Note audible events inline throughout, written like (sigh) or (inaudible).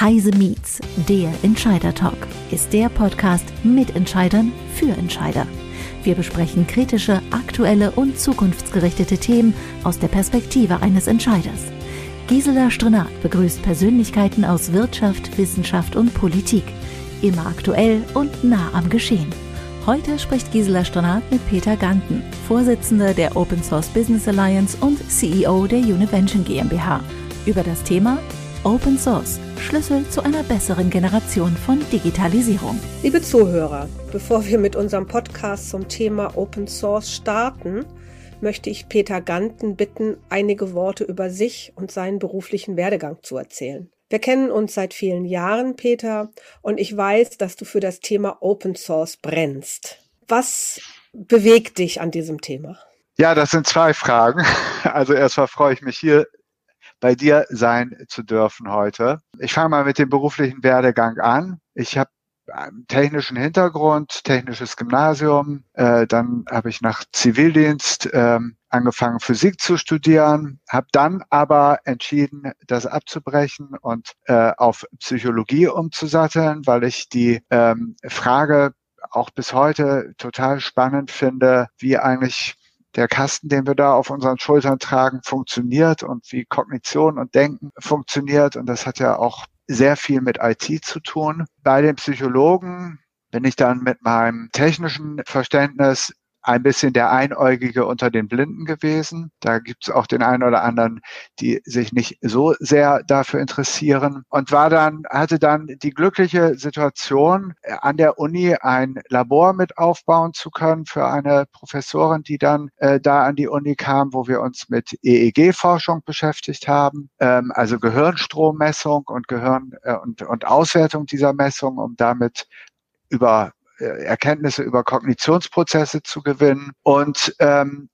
Heise Meets, der Entscheider Talk, ist der Podcast mit Entscheidern für Entscheider. Wir besprechen kritische, aktuelle und zukunftsgerichtete Themen aus der Perspektive eines Entscheiders. Gisela Strenat begrüßt Persönlichkeiten aus Wirtschaft, Wissenschaft und Politik. Immer aktuell und nah am Geschehen. Heute spricht Gisela Strenat mit Peter Ganten, Vorsitzender der Open Source Business Alliance und CEO der Univention GmbH, über das Thema Open Source, Schlüssel zu einer besseren Generation von Digitalisierung. Liebe Zuhörer, bevor wir mit unserem Podcast zum Thema Open Source starten, möchte ich Peter Ganten bitten, einige Worte über sich und seinen beruflichen Werdegang zu erzählen. Wir kennen uns seit vielen Jahren, Peter, und ich weiß, dass du für das Thema Open Source brennst. Was bewegt dich an diesem Thema? Ja, das sind zwei Fragen. Also erstmal freue ich mich hier bei dir sein zu dürfen heute. Ich fange mal mit dem beruflichen Werdegang an. Ich habe einen technischen Hintergrund, technisches Gymnasium. Äh, dann habe ich nach Zivildienst ähm, angefangen, Physik zu studieren, habe dann aber entschieden, das abzubrechen und äh, auf Psychologie umzusatteln, weil ich die ähm, Frage auch bis heute total spannend finde, wie eigentlich der Kasten, den wir da auf unseren Schultern tragen, funktioniert und wie Kognition und Denken funktioniert. Und das hat ja auch sehr viel mit IT zu tun. Bei den Psychologen bin ich dann mit meinem technischen Verständnis ein bisschen der Einäugige unter den Blinden gewesen. Da gibt es auch den einen oder anderen, die sich nicht so sehr dafür interessieren und war dann, hatte dann die glückliche Situation, an der Uni ein Labor mit aufbauen zu können für eine Professorin, die dann äh, da an die Uni kam, wo wir uns mit EEG-Forschung beschäftigt haben, ähm, also Gehirnstrommessung und Gehirn äh, und, und Auswertung dieser Messung, um damit über Erkenntnisse über Kognitionsprozesse zu gewinnen. Und ähm,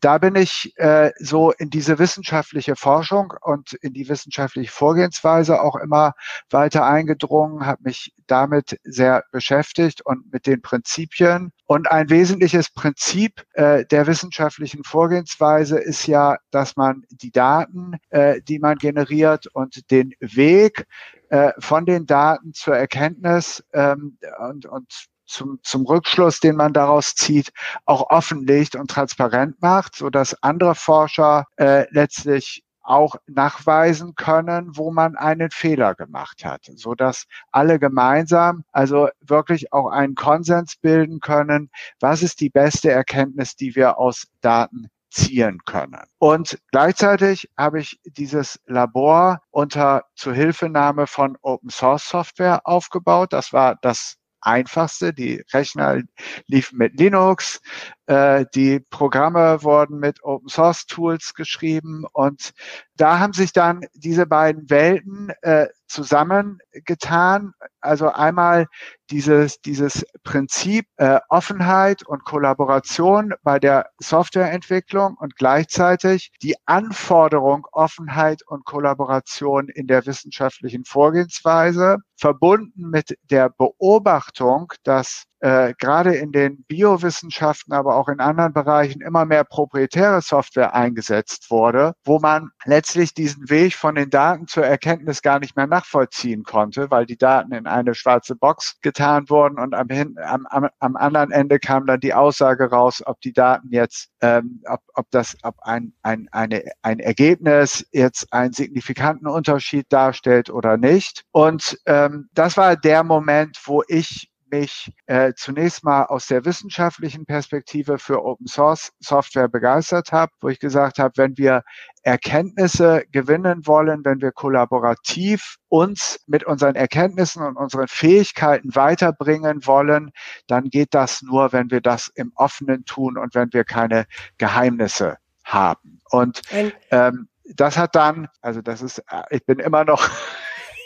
da bin ich äh, so in diese wissenschaftliche Forschung und in die wissenschaftliche Vorgehensweise auch immer weiter eingedrungen, habe mich damit sehr beschäftigt und mit den Prinzipien. Und ein wesentliches Prinzip äh, der wissenschaftlichen Vorgehensweise ist ja, dass man die Daten, äh, die man generiert und den Weg äh, von den Daten zur Erkenntnis ähm, und, und zum, zum Rückschluss, den man daraus zieht, auch offenlegt und transparent macht, so dass andere Forscher äh, letztlich auch nachweisen können, wo man einen Fehler gemacht hat, so dass alle gemeinsam also wirklich auch einen Konsens bilden können, was ist die beste Erkenntnis, die wir aus Daten ziehen können. Und gleichzeitig habe ich dieses Labor unter Zuhilfenahme von Open Source Software aufgebaut. Das war das einfachste. Die Rechner liefen mit Linux, äh, die Programme wurden mit Open Source Tools geschrieben und da haben sich dann diese beiden Welten äh, zusammengetan. Also einmal dieses, dieses Prinzip äh, Offenheit und Kollaboration bei der Softwareentwicklung und gleichzeitig die Anforderung Offenheit und Kollaboration in der wissenschaftlichen Vorgehensweise verbunden mit der Beobachtung, dass äh, gerade in den Biowissenschaften, aber auch in anderen Bereichen immer mehr proprietäre Software eingesetzt wurde, wo man letztlich diesen Weg von den Daten zur Erkenntnis gar nicht mehr nachvollziehen konnte, weil die Daten in eine schwarze Box getan wurden und am, am, am, am anderen Ende kam dann die Aussage raus, ob die Daten jetzt, ähm, ob, ob das, ob ein, ein, eine, ein Ergebnis jetzt einen signifikanten Unterschied darstellt oder nicht. Und ähm, das war der Moment, wo ich mich äh, zunächst mal aus der wissenschaftlichen Perspektive für Open Source Software begeistert habe, wo ich gesagt habe, wenn wir Erkenntnisse gewinnen wollen, wenn wir kollaborativ uns mit unseren Erkenntnissen und unseren Fähigkeiten weiterbringen wollen, dann geht das nur, wenn wir das im Offenen tun und wenn wir keine Geheimnisse haben. Und ähm, das hat dann, also das ist, äh, ich bin immer noch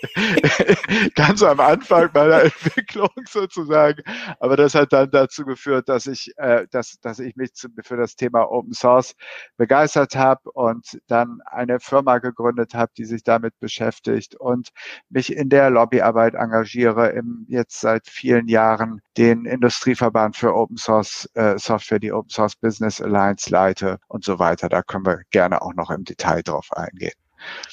(laughs) ganz am Anfang meiner (laughs) Entwicklung sozusagen. Aber das hat dann dazu geführt, dass ich, äh, dass, dass ich mich zu, für das Thema Open Source begeistert habe und dann eine Firma gegründet habe, die sich damit beschäftigt und mich in der Lobbyarbeit engagiere, im jetzt seit vielen Jahren den Industrieverband für Open Source äh, Software, die Open Source Business Alliance leite und so weiter. Da können wir gerne auch noch im Detail drauf eingehen.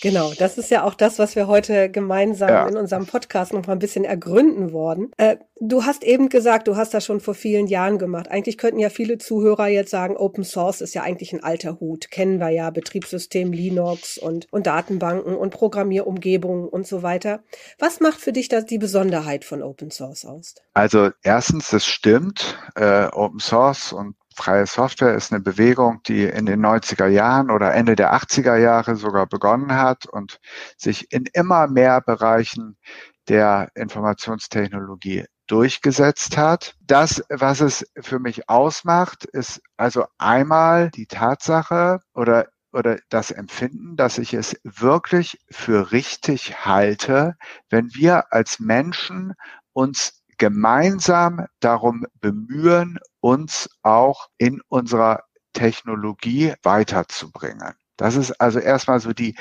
Genau, das ist ja auch das, was wir heute gemeinsam ja. in unserem Podcast noch mal ein bisschen ergründen worden. Äh, du hast eben gesagt, du hast das schon vor vielen Jahren gemacht. Eigentlich könnten ja viele Zuhörer jetzt sagen, Open Source ist ja eigentlich ein alter Hut. Kennen wir ja Betriebssystem Linux und, und Datenbanken und Programmierumgebungen und so weiter. Was macht für dich das die Besonderheit von Open Source aus? Also erstens, es stimmt, äh, Open Source und Freie Software ist eine Bewegung, die in den 90er Jahren oder Ende der 80er Jahre sogar begonnen hat und sich in immer mehr Bereichen der Informationstechnologie durchgesetzt hat. Das, was es für mich ausmacht, ist also einmal die Tatsache oder oder das Empfinden, dass ich es wirklich für richtig halte, wenn wir als Menschen uns gemeinsam darum bemühen, uns auch in unserer Technologie weiterzubringen. Das ist also erstmal so die,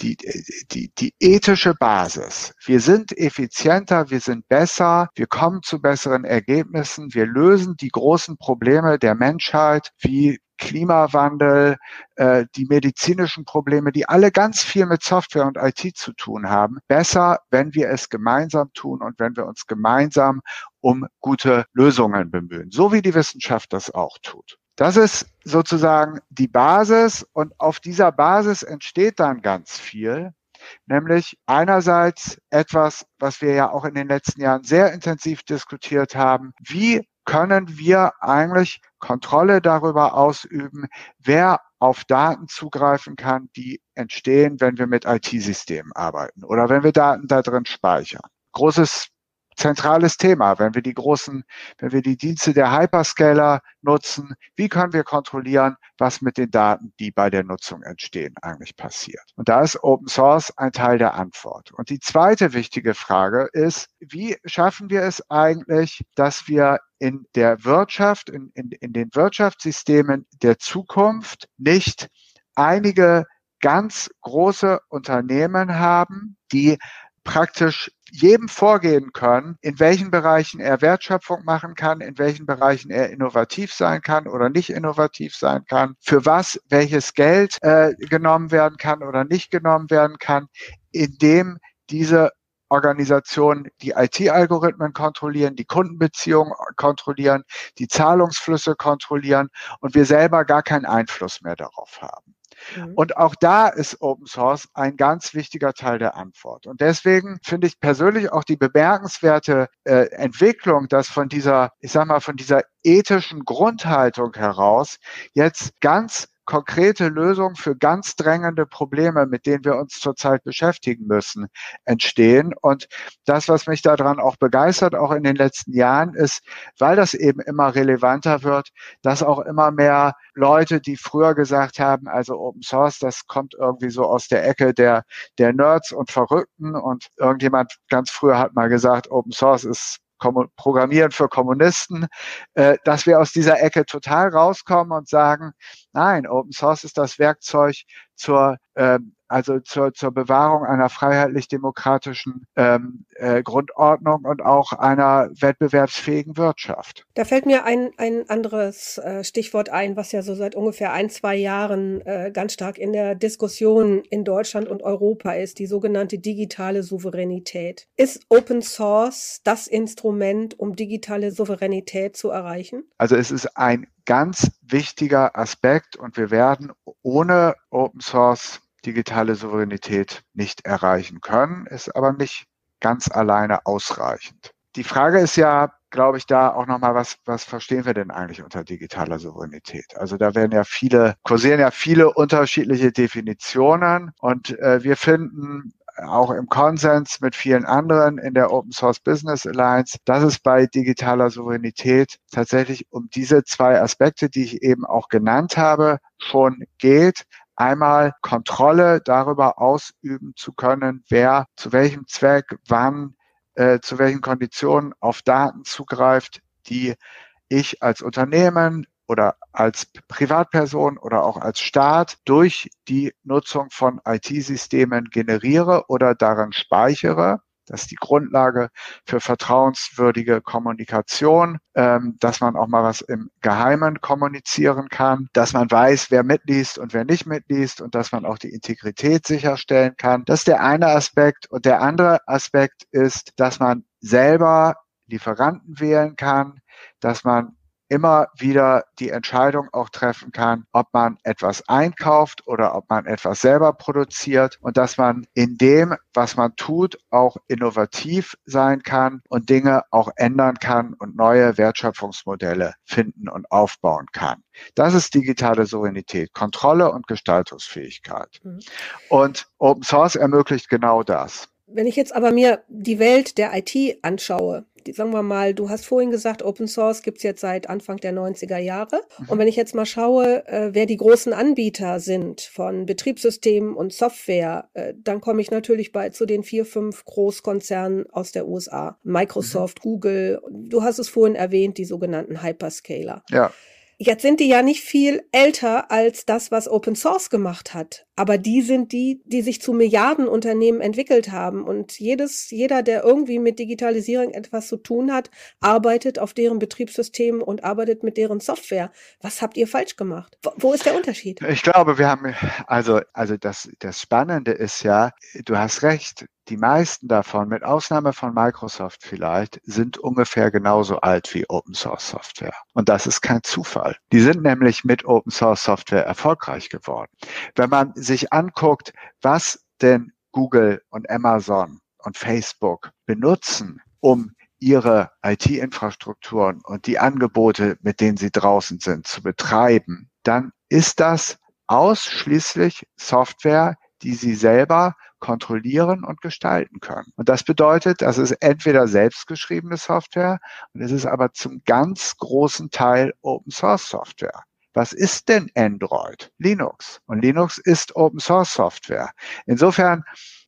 die, die, die ethische Basis. Wir sind effizienter, wir sind besser, wir kommen zu besseren Ergebnissen, wir lösen die großen Probleme der Menschheit wie Klimawandel, äh, die medizinischen Probleme, die alle ganz viel mit Software und IT zu tun haben, besser, wenn wir es gemeinsam tun und wenn wir uns gemeinsam um gute Lösungen bemühen, so wie die Wissenschaft das auch tut. Das ist sozusagen die Basis und auf dieser Basis entsteht dann ganz viel, nämlich einerseits etwas, was wir ja auch in den letzten Jahren sehr intensiv diskutiert haben, wie können wir eigentlich Kontrolle darüber ausüben, wer auf Daten zugreifen kann, die entstehen, wenn wir mit IT-Systemen arbeiten oder wenn wir Daten da drin speichern. Großes zentrales Thema, wenn wir die großen, wenn wir die Dienste der Hyperscaler nutzen, wie können wir kontrollieren, was mit den Daten, die bei der Nutzung entstehen, eigentlich passiert. Und da ist Open Source ein Teil der Antwort. Und die zweite wichtige Frage ist, wie schaffen wir es eigentlich, dass wir in der Wirtschaft, in, in, in den Wirtschaftssystemen der Zukunft nicht einige ganz große Unternehmen haben, die praktisch jedem vorgehen können, in welchen Bereichen er Wertschöpfung machen kann, in welchen Bereichen er innovativ sein kann oder nicht innovativ sein kann, für was welches Geld äh, genommen werden kann oder nicht genommen werden kann, indem diese Organisationen die IT-Algorithmen kontrollieren, die Kundenbeziehungen kontrollieren, die Zahlungsflüsse kontrollieren und wir selber gar keinen Einfluss mehr darauf haben. Mhm. Und auch da ist Open Source ein ganz wichtiger Teil der Antwort. Und deswegen finde ich persönlich auch die bemerkenswerte äh, Entwicklung, dass von dieser, ich sag mal, von dieser ethischen Grundhaltung heraus jetzt ganz konkrete Lösungen für ganz drängende Probleme, mit denen wir uns zurzeit beschäftigen müssen, entstehen. Und das, was mich daran auch begeistert, auch in den letzten Jahren, ist, weil das eben immer relevanter wird, dass auch immer mehr Leute, die früher gesagt haben, also Open Source, das kommt irgendwie so aus der Ecke der, der Nerds und Verrückten und irgendjemand ganz früher hat mal gesagt, Open Source ist Programmieren für Kommunisten, äh, dass wir aus dieser Ecke total rauskommen und sagen, nein, Open Source ist das Werkzeug zur ähm, also zur, zur Bewahrung einer freiheitlich-demokratischen ähm, äh, Grundordnung und auch einer wettbewerbsfähigen Wirtschaft. Da fällt mir ein, ein anderes äh, Stichwort ein, was ja so seit ungefähr ein, zwei Jahren äh, ganz stark in der Diskussion in Deutschland und Europa ist, die sogenannte digitale Souveränität. Ist Open Source das Instrument, um digitale Souveränität zu erreichen? Also es ist ein ganz wichtiger Aspekt und wir werden ohne Open Source digitale Souveränität nicht erreichen können, ist aber nicht ganz alleine ausreichend. Die Frage ist ja, glaube ich, da auch nochmal, was, was verstehen wir denn eigentlich unter digitaler Souveränität? Also da werden ja viele, kursieren ja viele unterschiedliche Definitionen und äh, wir finden auch im Konsens mit vielen anderen in der Open Source Business Alliance, dass es bei digitaler Souveränität tatsächlich um diese zwei Aspekte, die ich eben auch genannt habe, schon geht einmal Kontrolle darüber ausüben zu können, wer zu welchem Zweck, wann, äh, zu welchen Konditionen auf Daten zugreift, die ich als Unternehmen oder als Privatperson oder auch als Staat durch die Nutzung von IT-Systemen generiere oder darin speichere. Das ist die Grundlage für vertrauenswürdige Kommunikation, ähm, dass man auch mal was im Geheimen kommunizieren kann, dass man weiß, wer mitliest und wer nicht mitliest und dass man auch die Integrität sicherstellen kann. Das ist der eine Aspekt. Und der andere Aspekt ist, dass man selber Lieferanten wählen kann, dass man immer wieder die Entscheidung auch treffen kann, ob man etwas einkauft oder ob man etwas selber produziert und dass man in dem, was man tut, auch innovativ sein kann und Dinge auch ändern kann und neue Wertschöpfungsmodelle finden und aufbauen kann. Das ist digitale Souveränität, Kontrolle und Gestaltungsfähigkeit. Mhm. Und Open Source ermöglicht genau das. Wenn ich jetzt aber mir die Welt der IT anschaue, sagen wir mal, du hast vorhin gesagt, Open Source gibt's jetzt seit Anfang der 90er Jahre. Und wenn ich jetzt mal schaue, äh, wer die großen Anbieter sind von Betriebssystemen und Software, äh, dann komme ich natürlich bei zu den vier, fünf Großkonzernen aus der USA. Microsoft, mhm. Google, du hast es vorhin erwähnt, die sogenannten Hyperscaler. Ja. Jetzt sind die ja nicht viel älter als das, was Open Source gemacht hat. Aber die sind die, die sich zu Milliardenunternehmen entwickelt haben. Und jedes, jeder, der irgendwie mit Digitalisierung etwas zu tun hat, arbeitet auf deren Betriebssystemen und arbeitet mit deren Software. Was habt ihr falsch gemacht? Wo ist der Unterschied? Ich glaube, wir haben, also, also das, das Spannende ist ja, du hast recht die meisten davon, mit Ausnahme von Microsoft vielleicht, sind ungefähr genauso alt wie Open Source Software. Und das ist kein Zufall. Die sind nämlich mit Open Source Software erfolgreich geworden. Wenn man sich anguckt, was denn Google und Amazon und Facebook benutzen, um ihre IT-Infrastrukturen und die Angebote, mit denen sie draußen sind, zu betreiben, dann ist das ausschließlich Software, die sie selber kontrollieren und gestalten können. Und das bedeutet, das ist entweder selbstgeschriebene Software und es ist aber zum ganz großen Teil Open Source Software. Was ist denn Android? Linux. Und Linux ist Open Source Software. Insofern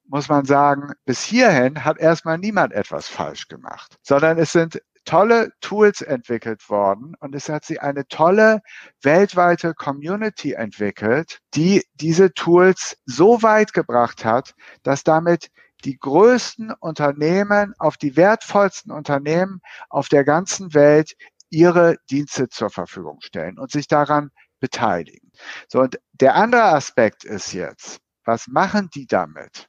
muss man sagen, bis hierhin hat erstmal niemand etwas falsch gemacht, sondern es sind tolle Tools entwickelt worden und es hat sie eine tolle weltweite Community entwickelt, die diese Tools so weit gebracht hat, dass damit die größten Unternehmen auf die wertvollsten Unternehmen auf der ganzen Welt ihre Dienste zur Verfügung stellen und sich daran beteiligen. So, und der andere Aspekt ist jetzt, was machen die damit?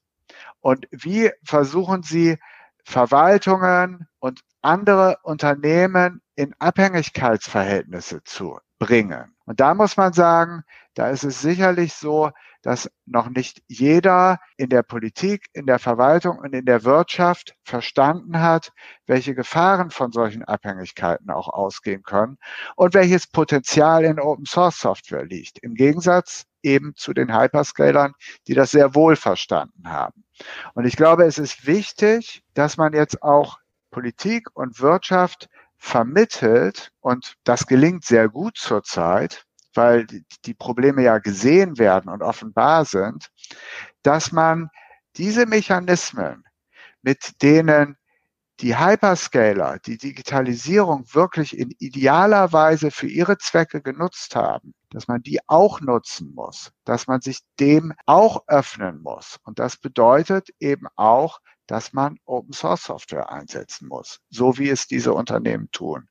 Und wie versuchen sie Verwaltungen und andere Unternehmen in Abhängigkeitsverhältnisse zu bringen. Und da muss man sagen, da ist es sicherlich so, dass noch nicht jeder in der Politik, in der Verwaltung und in der Wirtschaft verstanden hat, welche Gefahren von solchen Abhängigkeiten auch ausgehen können und welches Potenzial in Open Source Software liegt. Im Gegensatz eben zu den Hyperscalern, die das sehr wohl verstanden haben. Und ich glaube, es ist wichtig, dass man jetzt auch Politik und Wirtschaft vermittelt, und das gelingt sehr gut zurzeit, weil die Probleme ja gesehen werden und offenbar sind, dass man diese Mechanismen, mit denen die Hyperscaler die Digitalisierung wirklich in idealer Weise für ihre Zwecke genutzt haben, dass man die auch nutzen muss, dass man sich dem auch öffnen muss. Und das bedeutet eben auch, dass man Open Source Software einsetzen muss, so wie es diese Unternehmen tun.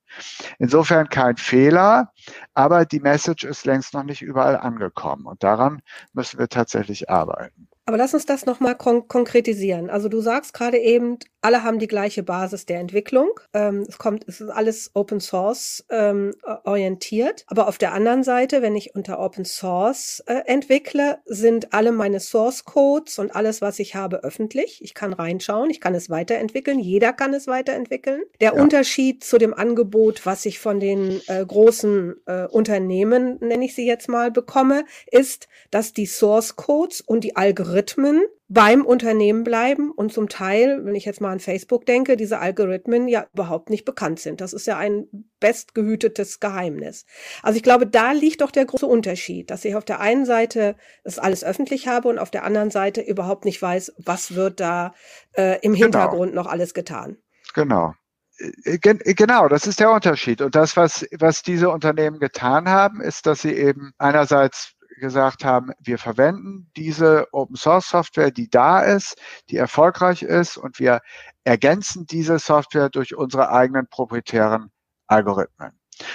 Insofern kein Fehler, aber die Message ist längst noch nicht überall angekommen und daran müssen wir tatsächlich arbeiten. Aber lass uns das nochmal kon konkretisieren. Also du sagst gerade eben, alle haben die gleiche Basis der Entwicklung. Ähm, es kommt, es ist alles Open Source ähm, orientiert. Aber auf der anderen Seite, wenn ich unter Open Source äh, entwickle, sind alle meine Source Codes und alles, was ich habe, öffentlich. Ich kann reinschauen, ich kann es weiterentwickeln. Jeder kann es weiterentwickeln. Der ja. Unterschied zu dem Angebot, was ich von den äh, großen äh, Unternehmen, nenne ich sie jetzt mal, bekomme, ist, dass die Source Codes und die Algorithmen beim Unternehmen bleiben und zum Teil, wenn ich jetzt mal an Facebook denke, diese Algorithmen ja überhaupt nicht bekannt sind. Das ist ja ein bestgehütetes Geheimnis. Also ich glaube, da liegt doch der große Unterschied, dass ich auf der einen Seite das alles öffentlich habe und auf der anderen Seite überhaupt nicht weiß, was wird da äh, im genau. Hintergrund noch alles getan. Genau. Äh, genau, das ist der Unterschied. Und das, was, was diese Unternehmen getan haben, ist, dass sie eben einerseits gesagt haben, wir verwenden diese Open Source Software, die da ist, die erfolgreich ist und wir ergänzen diese Software durch unsere eigenen proprietären Algorithmen.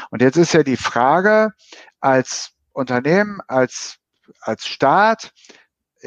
Und jetzt ist ja die Frage als Unternehmen, als, als Staat,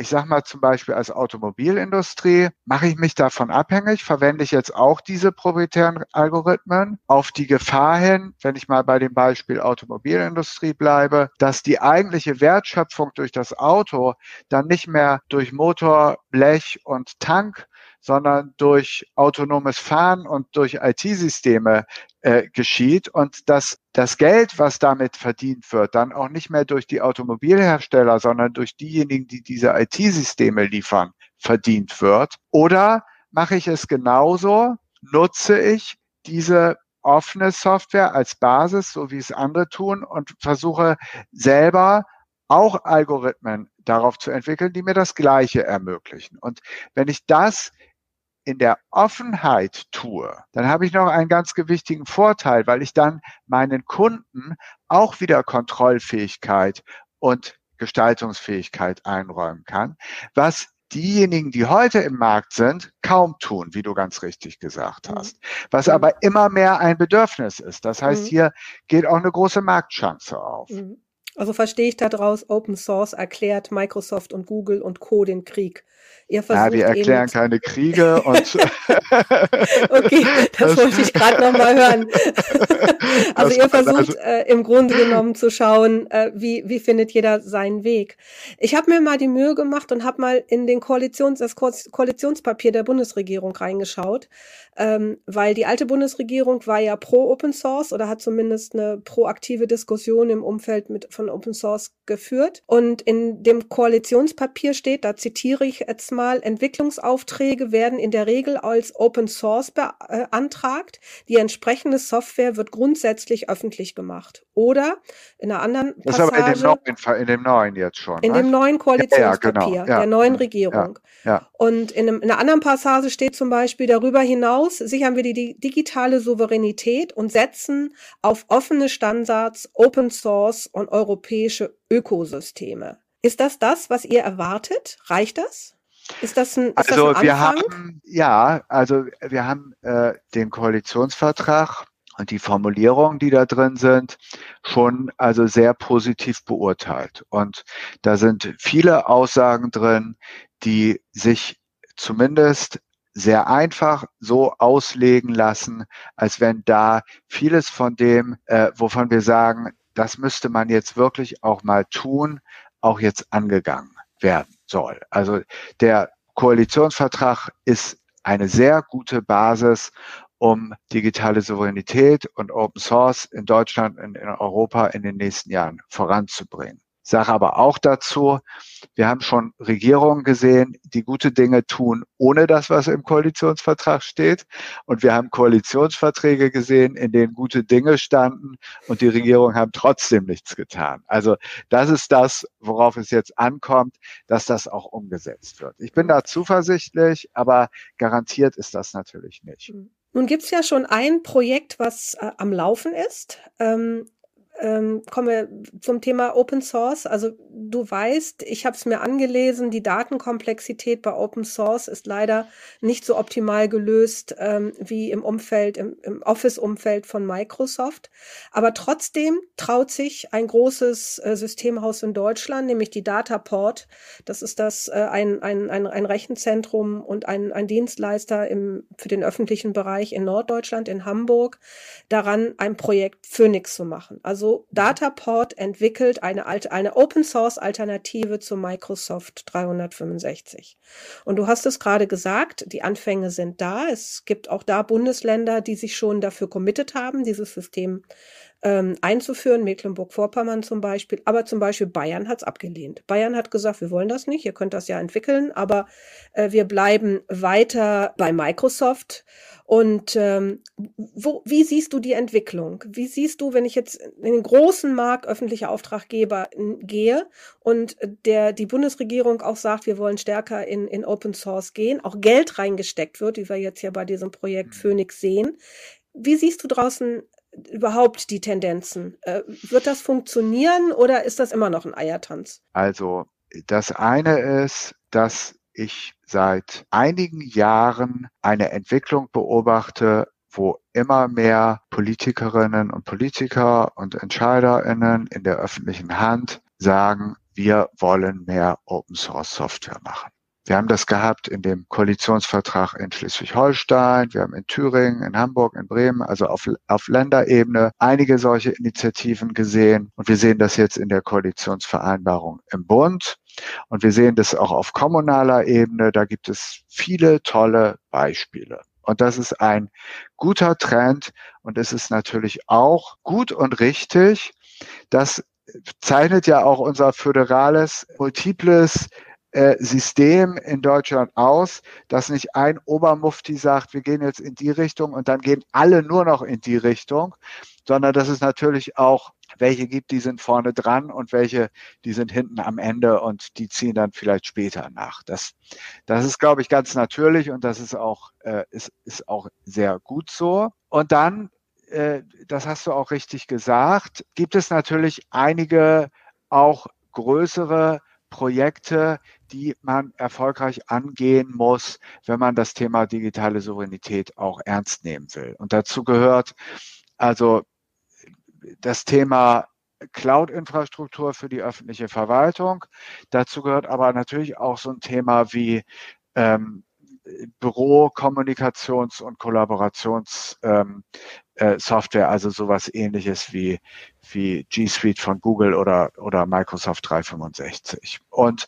ich sage mal zum Beispiel als Automobilindustrie, mache ich mich davon abhängig, verwende ich jetzt auch diese proprietären Algorithmen auf die Gefahr hin, wenn ich mal bei dem Beispiel Automobilindustrie bleibe, dass die eigentliche Wertschöpfung durch das Auto dann nicht mehr durch Motor, Blech und Tank sondern durch autonomes Fahren und durch IT-Systeme äh, geschieht und dass das Geld, was damit verdient wird, dann auch nicht mehr durch die Automobilhersteller, sondern durch diejenigen, die diese IT-Systeme liefern, verdient wird. Oder mache ich es genauso, nutze ich diese offene Software als Basis, so wie es andere tun, und versuche selber auch Algorithmen darauf zu entwickeln, die mir das Gleiche ermöglichen. Und wenn ich das in der Offenheit tue, dann habe ich noch einen ganz gewichtigen Vorteil, weil ich dann meinen Kunden auch wieder Kontrollfähigkeit und Gestaltungsfähigkeit einräumen kann, was diejenigen, die heute im Markt sind, kaum tun, wie du ganz richtig gesagt mhm. hast. Was mhm. aber immer mehr ein Bedürfnis ist. Das heißt, mhm. hier geht auch eine große Marktchance auf. Mhm. Also verstehe ich daraus, Open Source erklärt Microsoft und Google und Co. den Krieg. Ihr versucht ja, wir erklären keine (laughs) Kriege und. (laughs) okay, das, das wollte ich gerade noch mal hören. (laughs) also ihr versucht also, äh, im Grunde genommen zu schauen, äh, wie wie findet jeder seinen Weg. Ich habe mir mal die Mühe gemacht und habe mal in den Koalitions das Ko Koalitionspapier der Bundesregierung reingeschaut, ähm, weil die alte Bundesregierung war ja pro Open Source oder hat zumindest eine proaktive Diskussion im Umfeld mit von Open Source geführt. Und in dem Koalitionspapier steht, da zitiere ich jetzt mal Entwicklungsaufträge werden in der Regel als Open Source beantragt. Die entsprechende Software wird grundsätzlich öffentlich gemacht. Oder in einer anderen das Passage. Das ist aber in dem, neuen, in dem neuen jetzt schon. In was? dem neuen Koalitionspapier ja, ja, genau. ja. der neuen Regierung. Und in, einem, in, einer anderen Passage steht zum Beispiel, darüber hinaus sichern wir die, die digitale Souveränität und setzen auf offene Standards, Open Source und europäische Ökosysteme. Ist das das, was ihr erwartet? Reicht das? Ist das ein, ist also das ein wir haben ja, also wir haben äh, den Koalitionsvertrag und die Formulierungen, die da drin sind, schon also sehr positiv beurteilt. Und da sind viele Aussagen drin, die sich zumindest sehr einfach so auslegen lassen, als wenn da vieles von dem, äh, wovon wir sagen, das müsste man jetzt wirklich auch mal tun, auch jetzt angegangen werden soll. Also der Koalitionsvertrag ist eine sehr gute Basis, um digitale Souveränität und Open Source in Deutschland und in Europa in den nächsten Jahren voranzubringen. Sage aber auch dazu, wir haben schon Regierungen gesehen, die gute Dinge tun, ohne das, was im Koalitionsvertrag steht. Und wir haben Koalitionsverträge gesehen, in denen gute Dinge standen und die Regierungen haben trotzdem nichts getan. Also das ist das, worauf es jetzt ankommt, dass das auch umgesetzt wird. Ich bin da zuversichtlich, aber garantiert ist das natürlich nicht. Nun gibt es ja schon ein Projekt, was äh, am Laufen ist. Ähm, ähm, kommen wir zum Thema Open Source. Also du weißt, ich habe es mir angelesen, die Datenkomplexität bei Open Source ist leider nicht so optimal gelöst ähm, wie im Umfeld, im, im Office-Umfeld von Microsoft. Aber trotzdem traut sich ein großes äh, Systemhaus in Deutschland, nämlich die Dataport. Das ist das äh, ein, ein, ein, ein Rechenzentrum und ein, ein Dienstleister im, für den öffentlichen Bereich in Norddeutschland, in Hamburg, daran ein Projekt Phoenix zu machen. Also Dataport entwickelt eine, eine Open Source Alternative zu Microsoft 365. Und du hast es gerade gesagt, die Anfänge sind da. Es gibt auch da Bundesländer, die sich schon dafür committed haben, dieses System ähm, einzuführen, Mecklenburg-Vorpommern zum Beispiel, aber zum Beispiel Bayern hat es abgelehnt. Bayern hat gesagt, wir wollen das nicht, ihr könnt das ja entwickeln, aber äh, wir bleiben weiter bei Microsoft. Und ähm, wo, wie siehst du die Entwicklung? Wie siehst du, wenn ich jetzt in den großen Markt öffentlicher Auftraggeber gehe und der die Bundesregierung auch sagt, wir wollen stärker in, in Open Source gehen, auch Geld reingesteckt wird, wie wir jetzt ja bei diesem Projekt mhm. Phoenix sehen. Wie siehst du draußen überhaupt die Tendenzen? Äh, wird das funktionieren oder ist das immer noch ein Eiertanz? Also das eine ist, dass ich seit einigen Jahren eine Entwicklung beobachte, wo immer mehr Politikerinnen und Politiker und Entscheiderinnen in der öffentlichen Hand sagen, wir wollen mehr Open Source Software machen. Wir haben das gehabt in dem Koalitionsvertrag in Schleswig-Holstein, wir haben in Thüringen, in Hamburg, in Bremen, also auf, auf Länderebene einige solche Initiativen gesehen. Und wir sehen das jetzt in der Koalitionsvereinbarung im Bund. Und wir sehen das auch auf kommunaler Ebene. Da gibt es viele tolle Beispiele. Und das ist ein guter Trend. Und es ist natürlich auch gut und richtig. Das zeichnet ja auch unser föderales, multiples System in Deutschland aus, dass nicht ein Obermufti sagt, wir gehen jetzt in die Richtung und dann gehen alle nur noch in die Richtung, sondern dass es natürlich auch welche gibt, die sind vorne dran und welche, die sind hinten am Ende und die ziehen dann vielleicht später nach. Das, das ist, glaube ich, ganz natürlich und das ist auch, äh, ist, ist auch sehr gut so. Und dann, äh, das hast du auch richtig gesagt, gibt es natürlich einige auch größere Projekte, die man erfolgreich angehen muss, wenn man das Thema digitale Souveränität auch ernst nehmen will. Und dazu gehört also das Thema Cloud-Infrastruktur für die öffentliche Verwaltung. Dazu gehört aber natürlich auch so ein Thema wie ähm, Büro, Kommunikations- und Kollaborationssoftware, ähm, äh, also sowas ähnliches wie, wie G Suite von Google oder, oder Microsoft 365. Und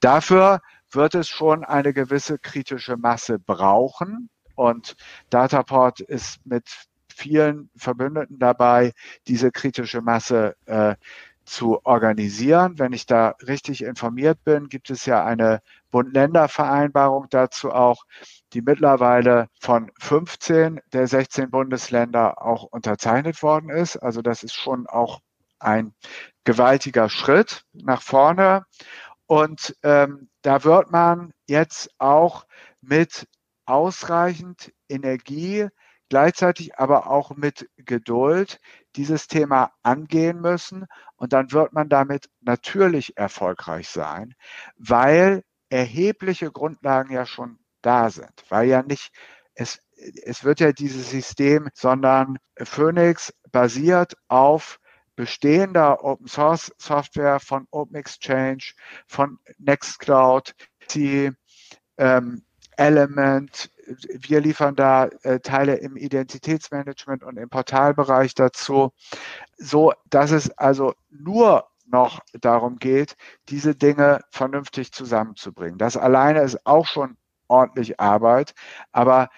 dafür wird es schon eine gewisse kritische Masse brauchen. Und Dataport ist mit vielen Verbündeten dabei, diese kritische Masse äh, zu organisieren. Wenn ich da richtig informiert bin, gibt es ja eine Bund-Länder-Vereinbarung dazu auch, die mittlerweile von 15 der 16 Bundesländer auch unterzeichnet worden ist. Also das ist schon auch ein gewaltiger Schritt nach vorne. Und ähm, da wird man jetzt auch mit ausreichend Energie gleichzeitig aber auch mit Geduld dieses Thema angehen müssen. Und dann wird man damit natürlich erfolgreich sein, weil erhebliche Grundlagen ja schon da sind, weil ja nicht es es wird ja dieses System, sondern Phoenix basiert auf bestehender Open Source Software von Open Exchange, von Nextcloud, die ähm, Element, wir liefern da äh, Teile im Identitätsmanagement und im Portalbereich dazu, so dass es also nur noch darum geht, diese Dinge vernünftig zusammenzubringen. Das alleine ist auch schon ordentlich Arbeit, aber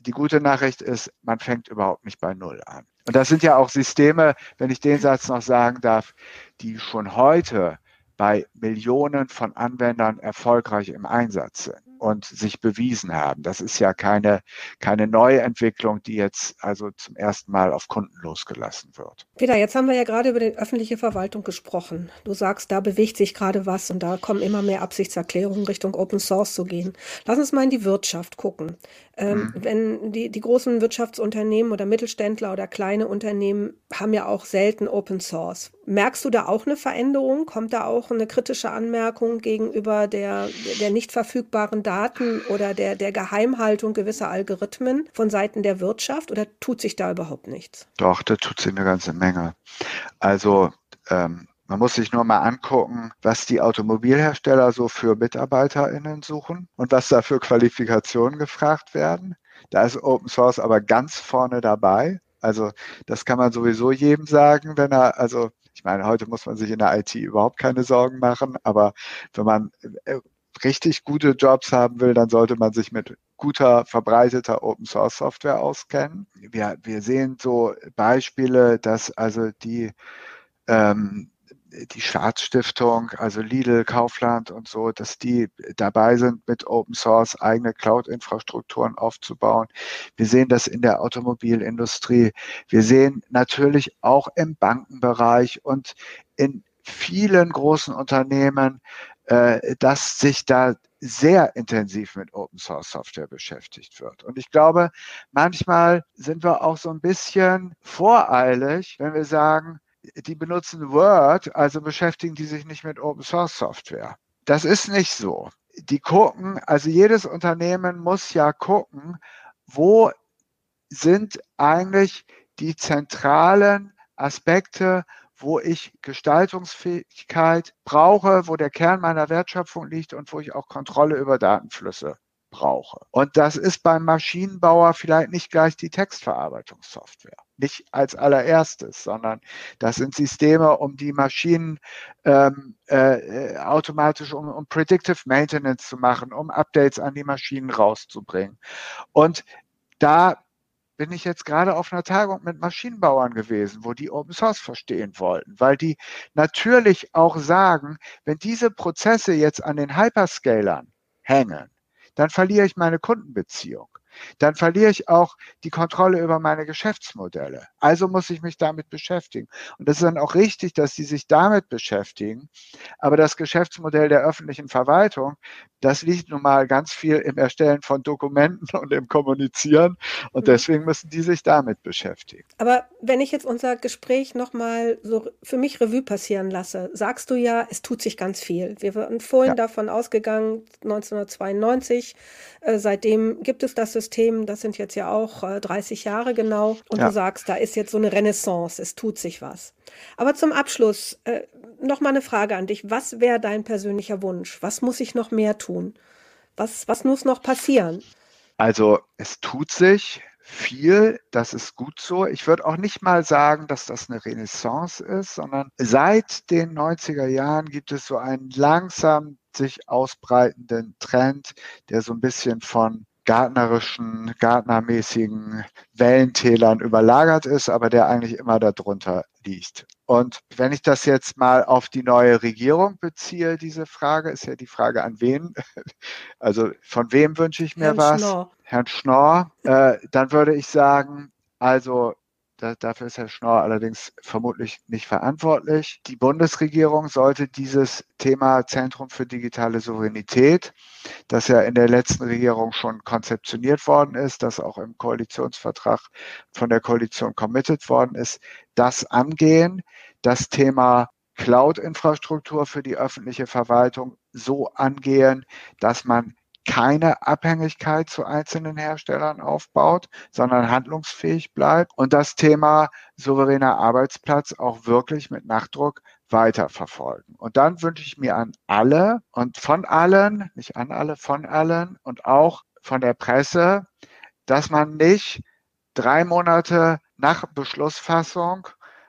die gute Nachricht ist, man fängt überhaupt nicht bei Null an. Und das sind ja auch Systeme, wenn ich den Satz noch sagen darf, die schon heute bei Millionen von Anwendern erfolgreich im Einsatz sind und sich bewiesen haben. Das ist ja keine, keine neue Entwicklung, die jetzt also zum ersten Mal auf Kunden losgelassen wird. Peter, jetzt haben wir ja gerade über die öffentliche Verwaltung gesprochen. Du sagst, da bewegt sich gerade was und da kommen immer mehr Absichtserklärungen Richtung Open Source zu gehen. Lass uns mal in die Wirtschaft gucken. Ähm, mhm. Wenn die, die großen Wirtschaftsunternehmen oder Mittelständler oder kleine Unternehmen haben ja auch selten Open Source. Merkst du da auch eine Veränderung? Kommt da auch eine kritische Anmerkung gegenüber der, der nicht verfügbaren Daten oder der, der Geheimhaltung gewisser Algorithmen von Seiten der Wirtschaft oder tut sich da überhaupt nichts? Doch, da tut sich eine ganze Menge. Also ähm, man muss sich nur mal angucken, was die Automobilhersteller so für MitarbeiterInnen suchen und was da für Qualifikationen gefragt werden. Da ist Open Source aber ganz vorne dabei. Also das kann man sowieso jedem sagen, wenn er, also ich meine, heute muss man sich in der IT überhaupt keine Sorgen machen, aber wenn man äh, richtig gute Jobs haben will, dann sollte man sich mit guter, verbreiteter Open Source Software auskennen. Wir, wir sehen so Beispiele, dass also die ähm, die Staatsstiftung, also Lidl, Kaufland und so, dass die dabei sind, mit Open Source eigene Cloud-Infrastrukturen aufzubauen. Wir sehen das in der Automobilindustrie. Wir sehen natürlich auch im Bankenbereich und in vielen großen Unternehmen, äh, dass sich da sehr intensiv mit Open Source Software beschäftigt wird. Und ich glaube, manchmal sind wir auch so ein bisschen voreilig, wenn wir sagen, die benutzen Word, also beschäftigen die sich nicht mit Open Source Software. Das ist nicht so. Die gucken, also jedes Unternehmen muss ja gucken, wo sind eigentlich die zentralen Aspekte, wo ich Gestaltungsfähigkeit brauche, wo der Kern meiner Wertschöpfung liegt und wo ich auch Kontrolle über Datenflüsse brauche. Und das ist beim Maschinenbauer vielleicht nicht gleich die Textverarbeitungssoftware. Nicht als allererstes, sondern das sind Systeme, um die Maschinen ähm, äh, automatisch, um, um Predictive Maintenance zu machen, um Updates an die Maschinen rauszubringen. Und da bin ich jetzt gerade auf einer Tagung mit Maschinenbauern gewesen, wo die Open Source verstehen wollten, weil die natürlich auch sagen, wenn diese Prozesse jetzt an den Hyperscalern hängen, dann verliere ich meine Kundenbeziehung dann verliere ich auch die Kontrolle über meine Geschäftsmodelle. Also muss ich mich damit beschäftigen. Und das ist dann auch richtig, dass sie sich damit beschäftigen. Aber das Geschäftsmodell der öffentlichen Verwaltung, das liegt nun mal ganz viel im Erstellen von Dokumenten (laughs) und im Kommunizieren. Und mhm. deswegen müssen die sich damit beschäftigen. Aber wenn ich jetzt unser Gespräch nochmal so für mich Revue passieren lasse, sagst du ja, es tut sich ganz viel. Wir waren vorhin ja. davon ausgegangen, 1992, äh, seitdem gibt es das System, das sind jetzt ja auch äh, 30 Jahre genau. Und ja. du sagst, da ist jetzt so eine Renaissance, es tut sich was. Aber zum Abschluss äh, noch mal eine Frage an dich. Was wäre dein persönlicher Wunsch? Was muss ich noch mehr tun? Was, was muss noch passieren? Also es tut sich viel, das ist gut so. Ich würde auch nicht mal sagen, dass das eine Renaissance ist, sondern seit den 90er Jahren gibt es so einen langsam sich ausbreitenden Trend, der so ein bisschen von gärtnerischen, gärtnermäßigen Wellentälern überlagert ist, aber der eigentlich immer darunter liegt. Und wenn ich das jetzt mal auf die neue Regierung beziehe, diese Frage, ist ja die Frage an wen. (laughs) Also von wem wünsche ich mir Herrn was? Schnorr. Herrn Schnorr. Äh, dann würde ich sagen, also da, dafür ist Herr Schnorr allerdings vermutlich nicht verantwortlich. Die Bundesregierung sollte dieses Thema Zentrum für digitale Souveränität, das ja in der letzten Regierung schon konzeptioniert worden ist, das auch im Koalitionsvertrag von der Koalition committed worden ist, das angehen. Das Thema Cloud-Infrastruktur für die öffentliche Verwaltung so angehen, dass man keine Abhängigkeit zu einzelnen Herstellern aufbaut, sondern handlungsfähig bleibt und das Thema souveräner Arbeitsplatz auch wirklich mit Nachdruck weiterverfolgen. Und dann wünsche ich mir an alle und von allen, nicht an alle, von allen und auch von der Presse, dass man nicht drei Monate nach Beschlussfassung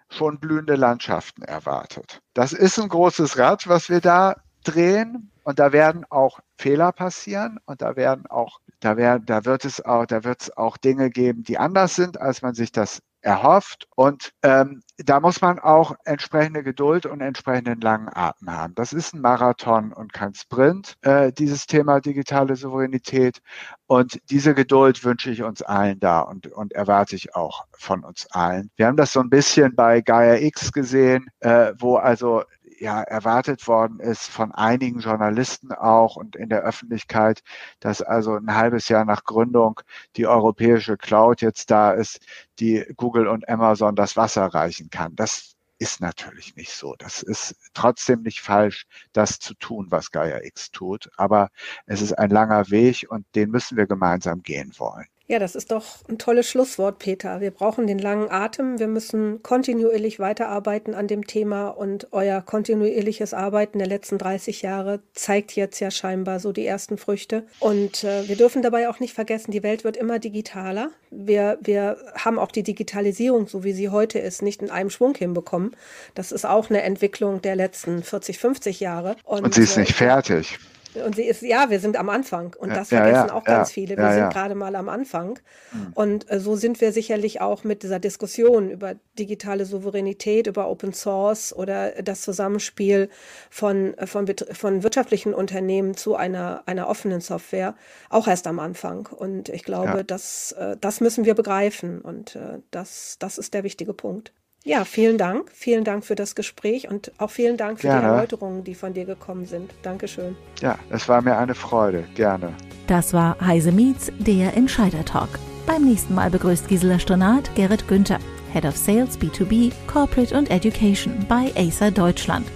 schon blühende Landschaften erwartet. Das ist ein großes Rad, was wir da drehen. Und da werden auch Fehler passieren und da werden auch, da werden, da wird es auch, da wird es auch Dinge geben, die anders sind, als man sich das erhofft. Und ähm, da muss man auch entsprechende Geduld und entsprechenden langen Atem haben. Das ist ein Marathon und kein Sprint, äh, dieses Thema digitale Souveränität. Und diese Geduld wünsche ich uns allen da und, und erwarte ich auch von uns allen. Wir haben das so ein bisschen bei Gaia X gesehen, äh, wo also ja erwartet worden ist von einigen Journalisten auch und in der Öffentlichkeit, dass also ein halbes Jahr nach Gründung die europäische Cloud jetzt da ist, die Google und Amazon das Wasser reichen kann. Das ist natürlich nicht so. Das ist trotzdem nicht falsch, das zu tun, was Gaia X tut. Aber es ist ein langer Weg und den müssen wir gemeinsam gehen wollen. Ja, das ist doch ein tolles Schlusswort, Peter. Wir brauchen den langen Atem. Wir müssen kontinuierlich weiterarbeiten an dem Thema und euer kontinuierliches Arbeiten der letzten 30 Jahre zeigt jetzt ja scheinbar so die ersten Früchte. Und äh, wir dürfen dabei auch nicht vergessen, die Welt wird immer digitaler. Wir, wir haben auch die Digitalisierung, so wie sie heute ist, nicht in einem Schwung hinbekommen. Das ist auch eine Entwicklung der letzten 40, 50 Jahre. Und, und sie ist nicht fertig. Und sie ist, ja, wir sind am Anfang. Und das ja, vergessen ja, auch ganz ja, viele. Wir sind gerade mal am Anfang. Mhm. Und äh, so sind wir sicherlich auch mit dieser Diskussion über digitale Souveränität, über Open Source oder das Zusammenspiel von, äh, von, von wirtschaftlichen Unternehmen zu einer, einer offenen Software auch erst am Anfang. Und ich glaube, das, äh, das müssen wir begreifen. Und äh, das, das ist der wichtige Punkt. Ja, vielen Dank. Vielen Dank für das Gespräch und auch vielen Dank für Gerne. die Erläuterungen, die von dir gekommen sind. Dankeschön. Ja, es war mir eine Freude. Gerne. Das war Heise Meets, der Entscheider Talk. Beim nächsten Mal begrüßt Gisela Stonat Gerrit Günther, Head of Sales B2B, Corporate und Education bei Acer Deutschland.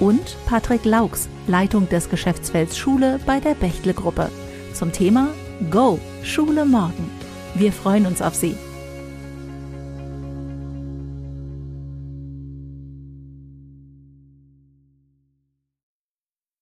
Und Patrick Laux, Leitung des Geschäftsfelds Schule bei der Bechtle Gruppe. Zum Thema Go, Schule morgen. Wir freuen uns auf Sie.